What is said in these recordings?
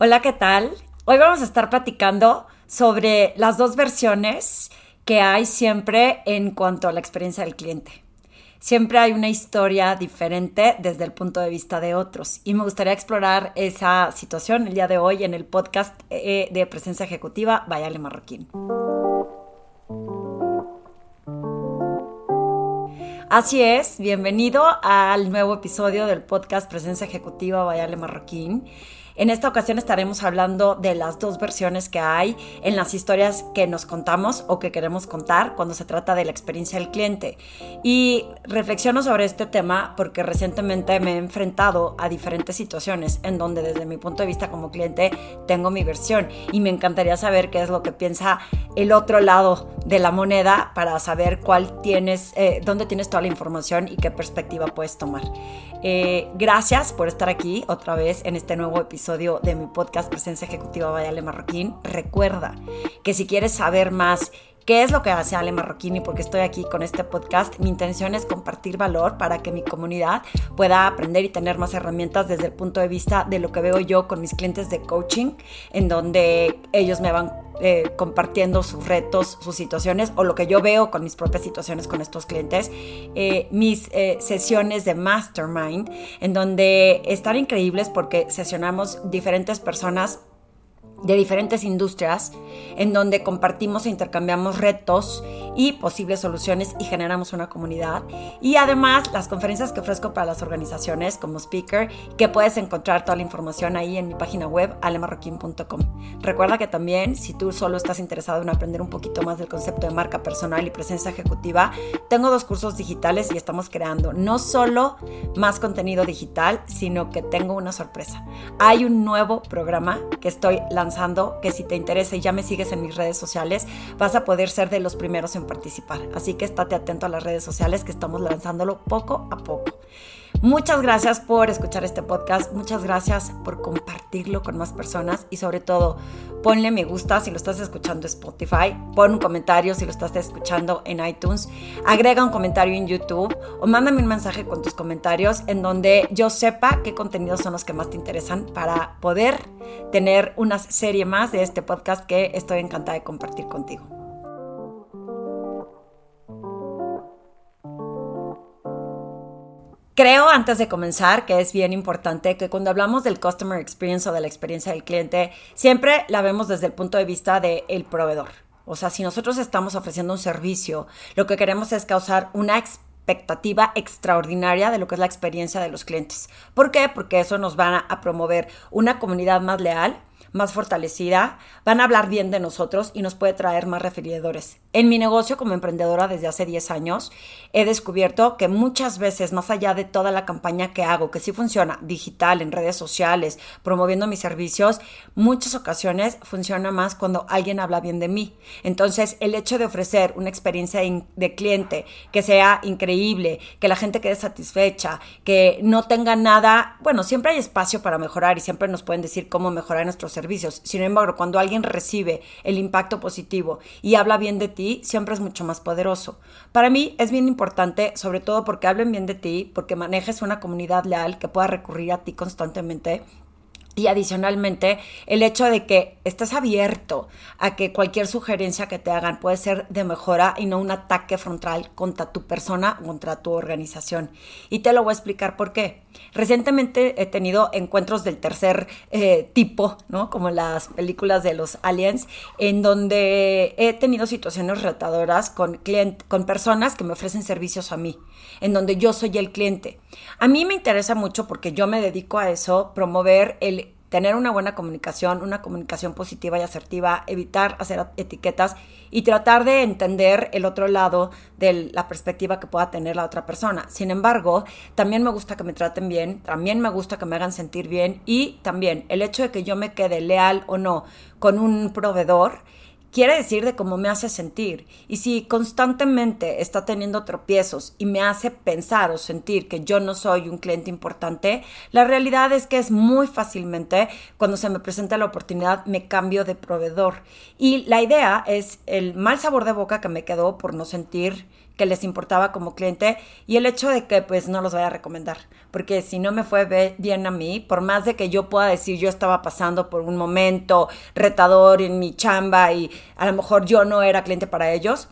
Hola, ¿qué tal? Hoy vamos a estar platicando sobre las dos versiones que hay siempre en cuanto a la experiencia del cliente. Siempre hay una historia diferente desde el punto de vista de otros y me gustaría explorar esa situación el día de hoy en el podcast eh, de presencia ejecutiva Vayale Marroquín. Así es, bienvenido al nuevo episodio del podcast Presencia Ejecutiva Vayale Marroquín. En esta ocasión estaremos hablando de las dos versiones que hay en las historias que nos contamos o que queremos contar cuando se trata de la experiencia del cliente. Y reflexiono sobre este tema porque recientemente me he enfrentado a diferentes situaciones en donde desde mi punto de vista como cliente tengo mi versión y me encantaría saber qué es lo que piensa el otro lado de la moneda para saber cuál tienes, eh, dónde tienes toda la información y qué perspectiva puedes tomar. Eh, gracias por estar aquí otra vez en este nuevo episodio de mi podcast Presencia Ejecutiva Vayale Marroquín. Recuerda que si quieres saber más qué es lo que hace Ale Marroquín y estoy aquí con este podcast. Mi intención es compartir valor para que mi comunidad pueda aprender y tener más herramientas desde el punto de vista de lo que veo yo con mis clientes de coaching, en donde ellos me van eh, compartiendo sus retos, sus situaciones o lo que yo veo con mis propias situaciones con estos clientes. Eh, mis eh, sesiones de mastermind, en donde están increíbles porque sesionamos diferentes personas de diferentes industrias en donde compartimos e intercambiamos retos y posibles soluciones y generamos una comunidad. Y además las conferencias que ofrezco para las organizaciones como speaker, que puedes encontrar toda la información ahí en mi página web alemarroquín.com. Recuerda que también si tú solo estás interesado en aprender un poquito más del concepto de marca personal y presencia ejecutiva, tengo dos cursos digitales y estamos creando no solo más contenido digital, sino que tengo una sorpresa. Hay un nuevo programa que estoy lanzando que si te interesa y ya me sigues en mis redes sociales, vas a poder ser de los primeros en participar. Así que estate atento a las redes sociales que estamos lanzándolo poco a poco. Muchas gracias por escuchar este podcast, muchas gracias por compartirlo con más personas. Y sobre todo ponle me gusta. Si lo estás escuchando en Spotify, pon un comentario. Si lo estás escuchando en iTunes, agrega un comentario en YouTube o mándame un mensaje con tus comentarios en donde yo sepa qué contenidos son los que más te interesan para poder tener una serie más de este podcast que estoy encantada de compartir contigo. Creo antes de comenzar que es bien importante que cuando hablamos del customer experience o de la experiencia del cliente, siempre la vemos desde el punto de vista del proveedor. O sea, si nosotros estamos ofreciendo un servicio, lo que queremos es causar una expectativa extraordinaria de lo que es la experiencia de los clientes. ¿Por qué? Porque eso nos va a promover una comunidad más leal, más fortalecida, van a hablar bien de nosotros y nos puede traer más referidores. En mi negocio como emprendedora desde hace 10 años, he descubierto que muchas veces, más allá de toda la campaña que hago, que sí funciona digital, en redes sociales, promoviendo mis servicios, muchas ocasiones funciona más cuando alguien habla bien de mí. Entonces, el hecho de ofrecer una experiencia de cliente que sea increíble, que la gente quede satisfecha, que no tenga nada, bueno, siempre hay espacio para mejorar y siempre nos pueden decir cómo mejorar nuestros Sin embargo, cuando alguien recibe el impacto positivo y habla bien de ti, siempre es mucho más poderoso. Para mí es bien importante, sobre todo porque hablen bien de ti, porque manejes una comunidad leal que pueda recurrir a ti constantemente y adicionalmente, el hecho de que estés abierto a que cualquier sugerencia que te hagan puede ser de mejora y no un ataque frontal contra tu persona o contra tu organización. Y te lo voy a explicar por qué. Recientemente he tenido encuentros del tercer eh, tipo, ¿no? Como las películas de los aliens, en donde he tenido situaciones retadoras con, con personas que me ofrecen servicios a mí, en donde yo soy el cliente. A mí me interesa mucho porque yo me dedico a eso, promover el tener una buena comunicación, una comunicación positiva y asertiva, evitar hacer etiquetas y tratar de entender el otro lado de la perspectiva que pueda tener la otra persona. Sin embargo, también me gusta que me traten bien, también me gusta que me hagan sentir bien y también el hecho de que yo me quede leal o no con un proveedor quiere decir de cómo me hace sentir. Y si constantemente está teniendo tropiezos y me hace pensar o sentir que yo no soy un cliente importante, la realidad es que es muy fácilmente cuando se me presenta la oportunidad me cambio de proveedor. Y la idea es el mal sabor de boca que me quedó por no sentir que les importaba como cliente y el hecho de que pues no los vaya a recomendar. Porque si no me fue bien a mí, por más de que yo pueda decir yo estaba pasando por un momento retador en mi chamba y a lo mejor yo no era cliente para ellos,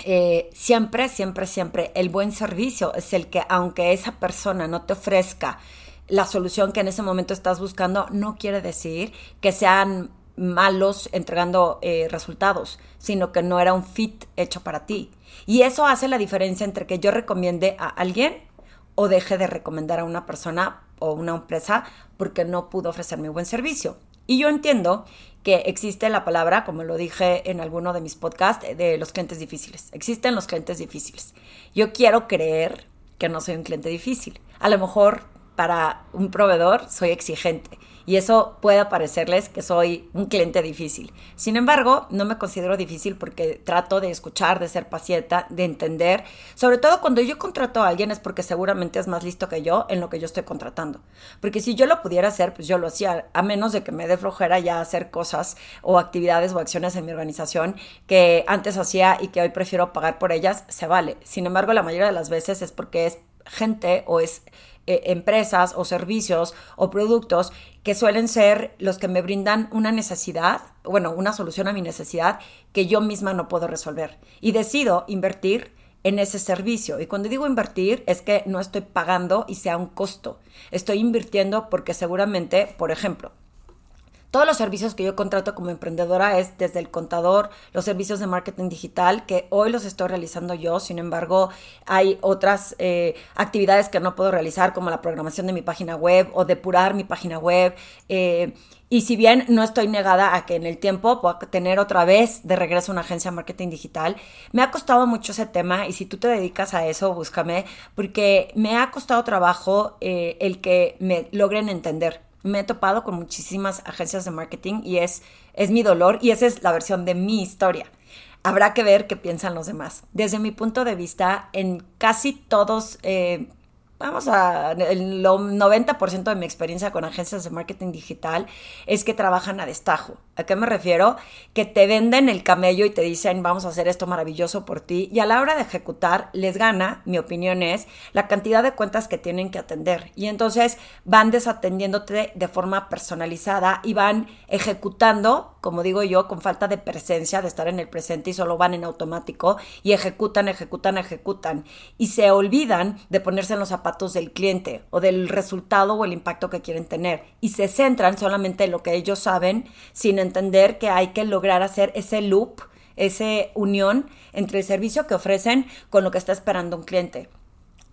eh, siempre, siempre, siempre el buen servicio es el que aunque esa persona no te ofrezca la solución que en ese momento estás buscando, no quiere decir que sean malos entregando eh, resultados, sino que no era un fit hecho para ti. Y eso hace la diferencia entre que yo recomiende a alguien o deje de recomendar a una persona o una empresa porque no pudo ofrecerme buen servicio. Y yo entiendo que existe la palabra, como lo dije en alguno de mis podcasts, de los clientes difíciles. Existen los clientes difíciles. Yo quiero creer que no soy un cliente difícil. A lo mejor para un proveedor soy exigente y eso puede parecerles que soy un cliente difícil. Sin embargo, no me considero difícil porque trato de escuchar, de ser paciente, de entender. Sobre todo cuando yo contrato a alguien es porque seguramente es más listo que yo en lo que yo estoy contratando. Porque si yo lo pudiera hacer, pues yo lo hacía, a menos de que me dé flojera ya hacer cosas o actividades o acciones en mi organización que antes hacía y que hoy prefiero pagar por ellas, se vale. Sin embargo, la mayoría de las veces es porque es gente o es eh, empresas o servicios o productos que suelen ser los que me brindan una necesidad, bueno, una solución a mi necesidad que yo misma no puedo resolver. Y decido invertir en ese servicio. Y cuando digo invertir es que no estoy pagando y sea un costo. Estoy invirtiendo porque seguramente, por ejemplo, todos los servicios que yo contrato como emprendedora es desde el contador, los servicios de marketing digital, que hoy los estoy realizando yo, sin embargo, hay otras eh, actividades que no puedo realizar, como la programación de mi página web o depurar mi página web. Eh, y si bien no estoy negada a que en el tiempo pueda tener otra vez de regreso una agencia de marketing digital, me ha costado mucho ese tema y si tú te dedicas a eso, búscame, porque me ha costado trabajo eh, el que me logren entender me he topado con muchísimas agencias de marketing y es, es mi dolor y esa es la versión de mi historia. Habrá que ver qué piensan los demás. Desde mi punto de vista, en casi todos eh, vamos a, el 90% de mi experiencia con agencias de marketing digital es que trabajan a destajo. ¿A qué me refiero? Que te venden el camello y te dicen, vamos a hacer esto maravilloso por ti. Y a la hora de ejecutar, les gana, mi opinión es, la cantidad de cuentas que tienen que atender. Y entonces van desatendiéndote de forma personalizada y van ejecutando, como digo yo, con falta de presencia, de estar en el presente y solo van en automático y ejecutan, ejecutan, ejecutan. Y se olvidan de ponerse en los zapatos del cliente o del resultado o el impacto que quieren tener. Y se centran solamente en lo que ellos saben sin entender que hay que lograr hacer ese loop, esa unión entre el servicio que ofrecen con lo que está esperando un cliente.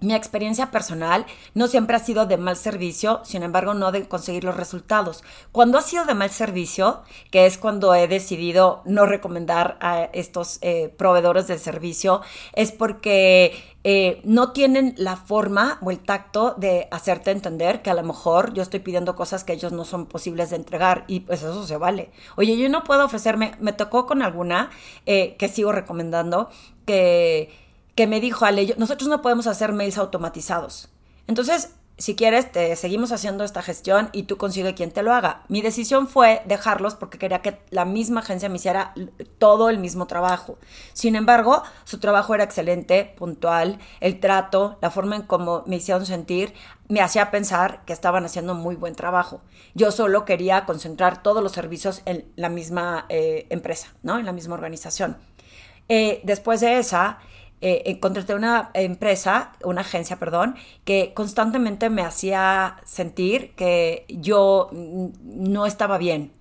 Mi experiencia personal no siempre ha sido de mal servicio, sin embargo no de conseguir los resultados. Cuando ha sido de mal servicio, que es cuando he decidido no recomendar a estos eh, proveedores de servicio, es porque eh, no tienen la forma o el tacto de hacerte entender que a lo mejor yo estoy pidiendo cosas que ellos no son posibles de entregar y pues eso se vale. Oye, yo no puedo ofrecerme, me tocó con alguna eh, que sigo recomendando que que me dijo Ale, nosotros no podemos hacer mails automatizados. Entonces, si quieres, te seguimos haciendo esta gestión y tú consigue quien te lo haga. Mi decisión fue dejarlos porque quería que la misma agencia me hiciera todo el mismo trabajo. Sin embargo, su trabajo era excelente, puntual, el trato, la forma en cómo me hicieron sentir, me hacía pensar que estaban haciendo muy buen trabajo. Yo solo quería concentrar todos los servicios en la misma eh, empresa, ¿no? En la misma organización. Eh, después de esa, eh, contraté una empresa, una agencia, perdón, que constantemente me hacía sentir que yo no estaba bien,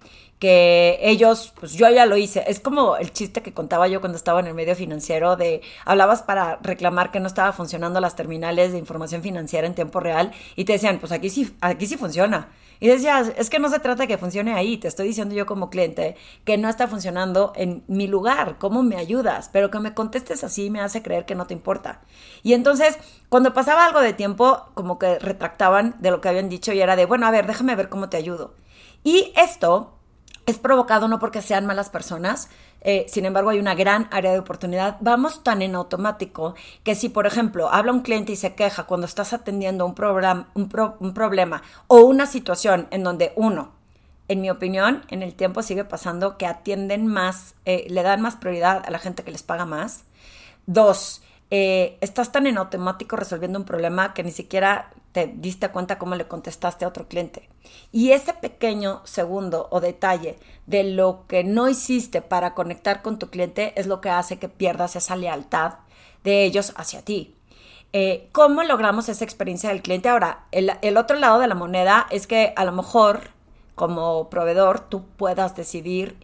que ellos, pues yo ya lo hice. Es como el chiste que contaba yo cuando estaba en el medio financiero de hablabas para reclamar que no estaba funcionando las terminales de información financiera en tiempo real y te decían, pues aquí sí, aquí sí funciona. Y decías, es que no se trata de que funcione ahí, te estoy diciendo yo como cliente que no está funcionando en mi lugar, ¿cómo me ayudas? Pero que me contestes así me hace creer que no te importa. Y entonces, cuando pasaba algo de tiempo, como que retractaban de lo que habían dicho y era de, bueno, a ver, déjame ver cómo te ayudo. Y esto es provocado no porque sean malas personas, eh, sin embargo, hay una gran área de oportunidad. Vamos tan en automático que si, por ejemplo, habla un cliente y se queja cuando estás atendiendo un, problema o una situación en donde uno, en mi opinión, en el tiempo sigue pasando que atienden más, eh, le dan más prioridad a la gente que les paga más. Dos, eh, estás tan en automático resolviendo un problema que ni siquiera te diste cuenta cómo le contestaste a otro cliente. Y ese pequeño segundo o detalle de lo que no hiciste para conectar con tu cliente es lo que hace que pierdas esa lealtad de ellos hacia ti. Eh, ¿Cómo logramos esa experiencia del cliente? Ahora, el, el otro lado de la moneda es que a lo mejor como proveedor tú puedas decidir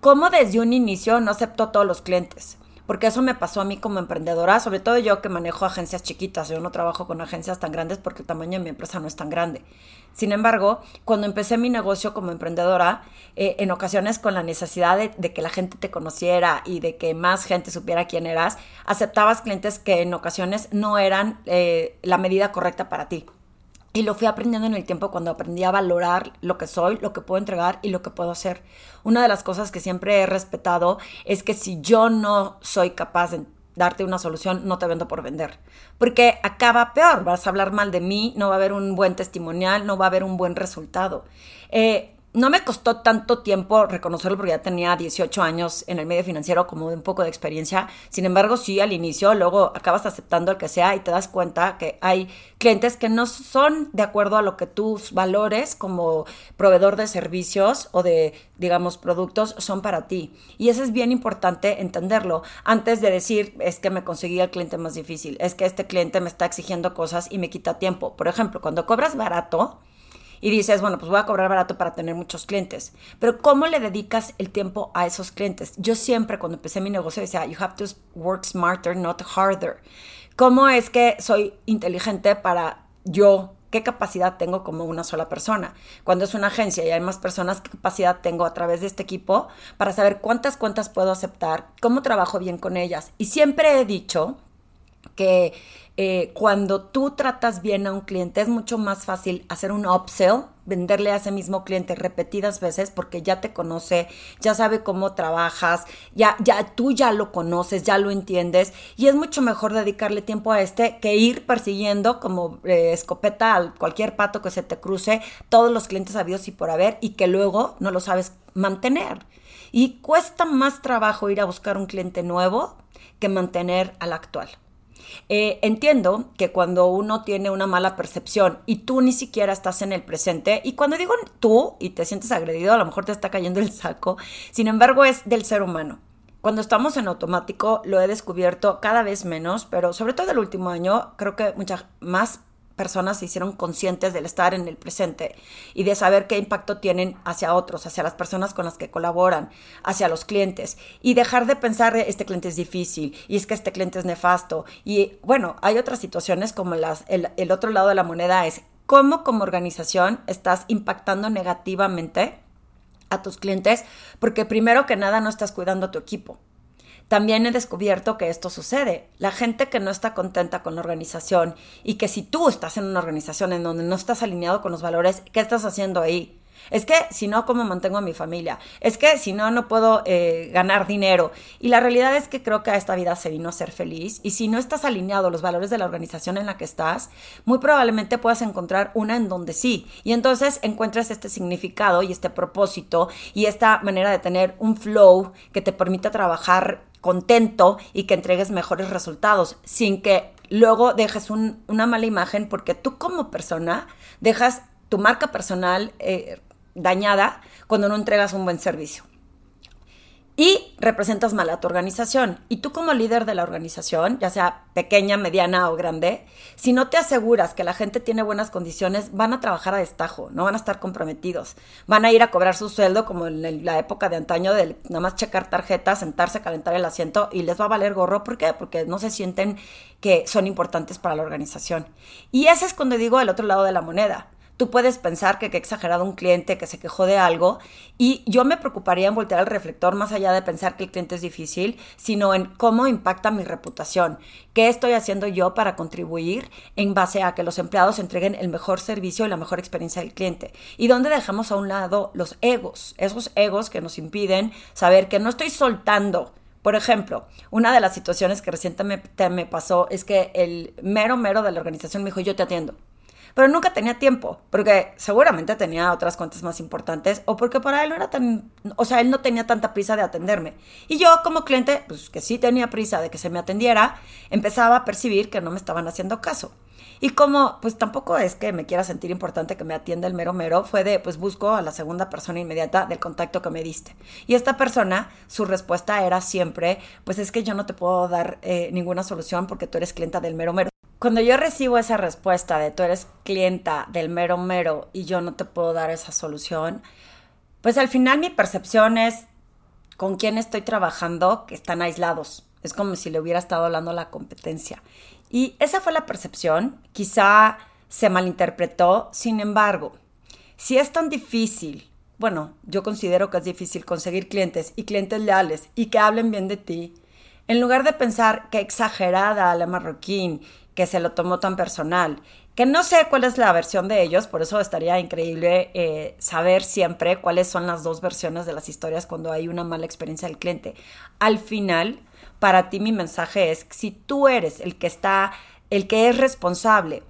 cómo desde un inicio no acepto a todos los clientes porque eso me pasó a mí como emprendedora, sobre todo yo que manejo agencias chiquitas, yo no trabajo con agencias tan grandes porque el tamaño de mi empresa no es tan grande. Sin embargo, cuando empecé mi negocio como emprendedora, eh, en ocasiones con la necesidad de, que la gente te conociera y de que más gente supiera quién eras, aceptabas clientes que en ocasiones no eran eh, la medida correcta para ti. Y lo fui aprendiendo en el tiempo cuando aprendí a valorar lo que soy, lo que puedo entregar y lo que puedo hacer. Una de las cosas que siempre he respetado es que si yo no soy capaz de darte una solución, no te vendo por vender. Porque acaba peor, vas a hablar mal de mí, no va a haber un buen testimonial, no va a haber un buen resultado. Eh, no me costó tanto tiempo reconocerlo porque ya tenía 18 años en el medio financiero como de un poco de experiencia. Sin embargo, sí, al inicio, luego acabas aceptando el que sea y te das cuenta que hay clientes que no son de acuerdo a lo que tus valores como proveedor de servicios o de, digamos, productos son para ti. Y eso es bien importante entenderlo antes de decir, es que me conseguí el cliente más difícil, es que este cliente me está exigiendo cosas y me quita tiempo. Por ejemplo, cuando cobras barato, y dices, bueno, pues voy a cobrar barato para tener muchos clientes. Pero ¿cómo le dedicas el tiempo a esos clientes? Yo siempre cuando empecé mi negocio decía, you have to work smarter, not harder. ¿Cómo es que soy inteligente para yo? ¿Qué capacidad tengo como una sola persona? Cuando es una agencia y hay más personas, ¿qué capacidad tengo a través de este equipo para saber cuántas cuentas puedo aceptar? ¿Cómo trabajo bien con ellas? Y siempre he dicho que eh, cuando tú tratas bien a un cliente es mucho más fácil hacer un upsell, venderle a ese mismo cliente repetidas veces porque ya te conoce, ya sabe cómo trabajas, ya, ya tú ya lo conoces, ya lo entiendes y es mucho mejor dedicarle tiempo a este que ir persiguiendo como eh, escopeta a cualquier pato que se te cruce todos los clientes habidos y por haber y que luego no lo sabes mantener. Y cuesta más trabajo ir a buscar un cliente nuevo que mantener al actual. Eh, entiendo que cuando uno tiene una mala percepción y tú ni siquiera estás en el presente, y cuando digo tú y te sientes agredido, a lo mejor te está cayendo el saco, sin embargo es del ser humano. Cuando estamos en automático lo he descubierto cada vez menos, pero sobre todo el último año creo que muchas más personas se hicieron conscientes del estar en el presente y de saber qué impacto tienen hacia otros, hacia las personas con las que colaboran, hacia los clientes. Y dejar de pensar este cliente es difícil y es que este cliente es nefasto. Y bueno, hay otras situaciones como las, el, el otro lado de la moneda es cómo como organización estás impactando negativamente a tus clientes porque primero que nada no estás cuidando a tu equipo. También he descubierto que esto sucede. La gente que no está contenta con la organización y que si tú estás en una organización en donde no estás alineado con los valores, ¿qué estás haciendo ahí? Es que si no, ¿cómo mantengo a mi familia? Es que si no, no puedo eh, ganar dinero. Y la realidad es que creo que a esta vida se vino a ser feliz. Y si no estás alineado a los valores de la organización en la que estás, muy probablemente puedas encontrar una en donde sí. Y entonces encuentres este significado y este propósito y esta manera de tener un flow que te permita trabajar contento y que entregues mejores resultados, sin que luego dejes una mala imagen, porque tú como persona dejas tu marca personal eh, dañada cuando no entregas un buen servicio y representas mal a tu organización. Y tú como líder de la organización, ya sea pequeña, mediana o grande, si no te aseguras que la gente tiene buenas condiciones, van a trabajar a destajo, no van a estar comprometidos. Van a ir a cobrar su sueldo como en la época de antaño de nada más checar tarjetas, sentarse, calentar el asiento y les va a valer gorro. ¿Por qué? Porque no se sienten que son importantes para la organización. Y ese es cuando digo el otro lado de la moneda Tú puedes pensar que, qué exagerado un cliente que se quejó de algo y yo me preocuparía en voltear el reflector más allá de pensar que el cliente es difícil, sino en cómo impacta mi reputación. ¿Qué estoy haciendo yo para contribuir en base a que los empleados entreguen el mejor servicio y la mejor experiencia del cliente? ¿Y dónde dejamos a un lado los egos? Esos egos que nos impiden saber que no estoy soltando por ejemplo, una de las situaciones que recientemente me pasó es que el mero mero de la organización me dijo, yo te atiendo pero nunca tenía tiempo, porque seguramente tenía otras cuentas más importantes o porque para él no era tan, o sea, él no tenía tanta prisa de atenderme. Y yo como cliente, pues que sí tenía prisa de que se me atendiera, empezaba a percibir que no me estaban haciendo caso. Y como, pues tampoco es que me quiera sentir importante que me atienda el mero mero, fue de, pues busco a la segunda persona inmediata del contacto que me diste. Y esta persona, su respuesta era siempre, pues es que yo no te puedo dar eh, ninguna solución porque tú eres clienta del mero mero. Cuando yo recibo esa respuesta de tú eres clienta del mero mero y yo no te puedo dar esa solución, pues al final mi percepción es con quién estoy trabajando que están aislados. Es como si le hubiera estado hablando la competencia. Y esa fue la percepción, quizá se malinterpretó, sin embargo, si es tan difícil, bueno, yo considero que es difícil conseguir clientes y clientes leales y que hablen bien de ti, en lugar de pensar que exagerada la marroquín, que se lo tomó tan personal, que no sé cuál es la versión de ellos, por eso estaría increíble eh, saber siempre cuáles son las dos versiones de las historias cuando hay una mala experiencia del cliente. Al final, para ti mi mensaje es, si tú eres el que está, el que es responsable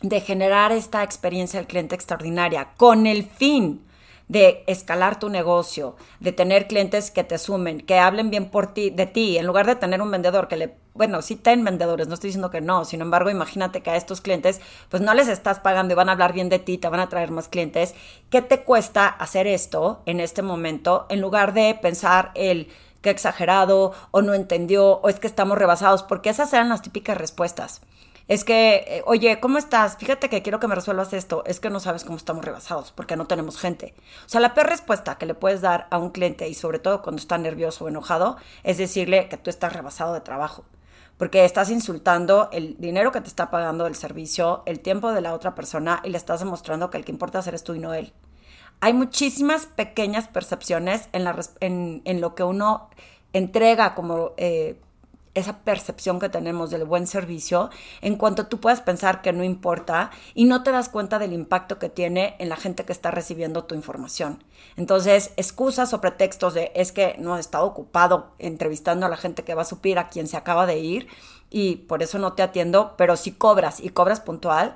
de generar esta experiencia del cliente extraordinaria con el fin de escalar tu negocio, de tener clientes que te sumen, que hablen bien por ti, de ti, en lugar de tener un vendedor que le, bueno, sí ten vendedores, no estoy diciendo que no, sin embargo, imagínate que a estos clientes, pues no les estás pagando y van a hablar bien de ti, te van a traer más clientes. ¿Qué te cuesta hacer esto en este momento en lugar de pensar el que exagerado o no entendió o es que estamos rebasados, porque esas eran las típicas respuestas. Es que, eh, oye, ¿cómo estás? Fíjate que quiero que me resuelvas esto. Es que no sabes cómo estamos rebasados porque no tenemos gente. O sea, la peor respuesta que le puedes dar a un cliente y sobre todo cuando está nervioso o enojado es decirle que tú estás rebasado de trabajo. Porque estás insultando el dinero que te está pagando el servicio, el tiempo de la otra persona y le estás demostrando que el que importa hacer es tú y no él. Hay muchísimas pequeñas percepciones en, la, en lo que uno entrega como eh, esa percepción que tenemos del buen servicio, en cuanto tú puedas pensar que no importa y no te das cuenta del impacto que tiene en la gente que está recibiendo tu información. Entonces, excusas o pretextos de es que no he estado ocupado entrevistando a la gente que va a suplir a quien se acaba de ir y por eso no te atiendo, pero si cobras y cobras puntual,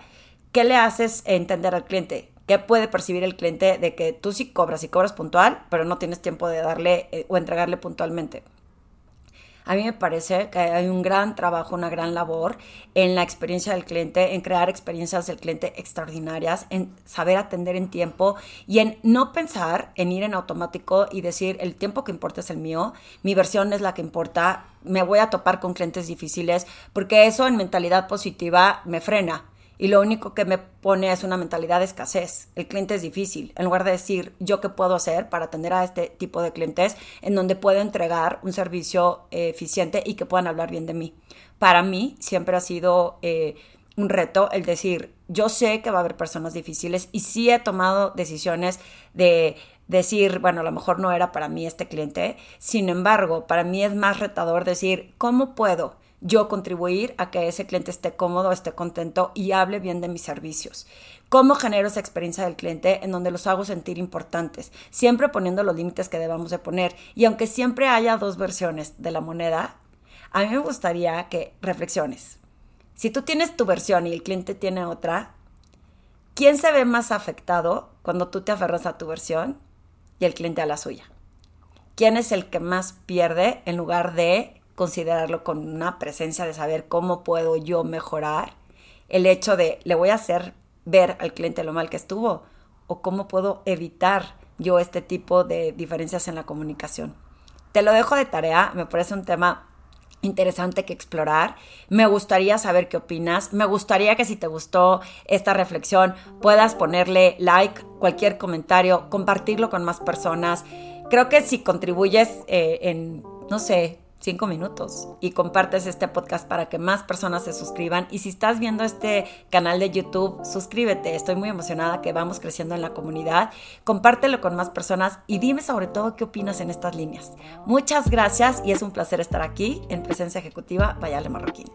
¿qué le haces entender al cliente? ¿Qué puede percibir el cliente de que tú sí cobras y cobras puntual, pero no tienes tiempo de darle eh, o entregarle puntualmente? A mí me parece que hay un gran trabajo, una gran labor en la experiencia del cliente, en crear experiencias del cliente extraordinarias, en saber atender en tiempo y en no pensar en ir en automático y decir el tiempo que importa es el mío, mi versión es la que importa, me voy a topar con clientes difíciles, porque eso en mentalidad positiva me frena y lo único que me pone es una mentalidad de escasez. El cliente es difícil. En lugar de decir yo qué puedo hacer para atender a este tipo de clientes en donde puedo entregar un servicio eh, eficiente y que puedan hablar bien de mí. Para mí siempre ha sido eh, un reto el decir yo sé que va a haber personas difíciles y sí he tomado decisiones de decir, bueno, a lo mejor no era para mí este cliente. Sin embargo, para mí es más retador decir, ¿cómo puedo? Yo contribuir a que ese cliente esté cómodo, esté contento y hable bien de mis servicios. ¿Cómo genero esa experiencia del cliente en donde los hago sentir importantes? Siempre poniendo los límites que debamos de poner. Y aunque siempre haya dos versiones de la moneda, a mí me gustaría que reflexiones. Si tú tienes tu versión y el cliente tiene otra, ¿quién se ve más afectado cuando tú te aferras a tu versión y el cliente a la suya? ¿Quién es el que más pierde en lugar de considerarlo con una presencia de saber cómo puedo yo mejorar el hecho de le voy a hacer ver al cliente lo mal que estuvo o cómo puedo evitar yo este tipo de diferencias en la comunicación. Te lo dejo de tarea, me parece un tema interesante que explorar. Me gustaría saber qué opinas. Me gustaría que si te gustó esta reflexión puedas ponerle like, cualquier comentario, compartirlo con más personas. Creo que si contribuyes eh, en, no sé, cinco minutos y compartes este podcast para que más personas se suscriban. Y si estás viendo este canal de YouTube, suscríbete. Estoy muy emocionada que vamos creciendo en la comunidad. Compártelo con más personas y dime sobre todo qué opinas en estas líneas. Muchas gracias y es un placer estar aquí en Presencia Ejecutiva Vayale Marroquín.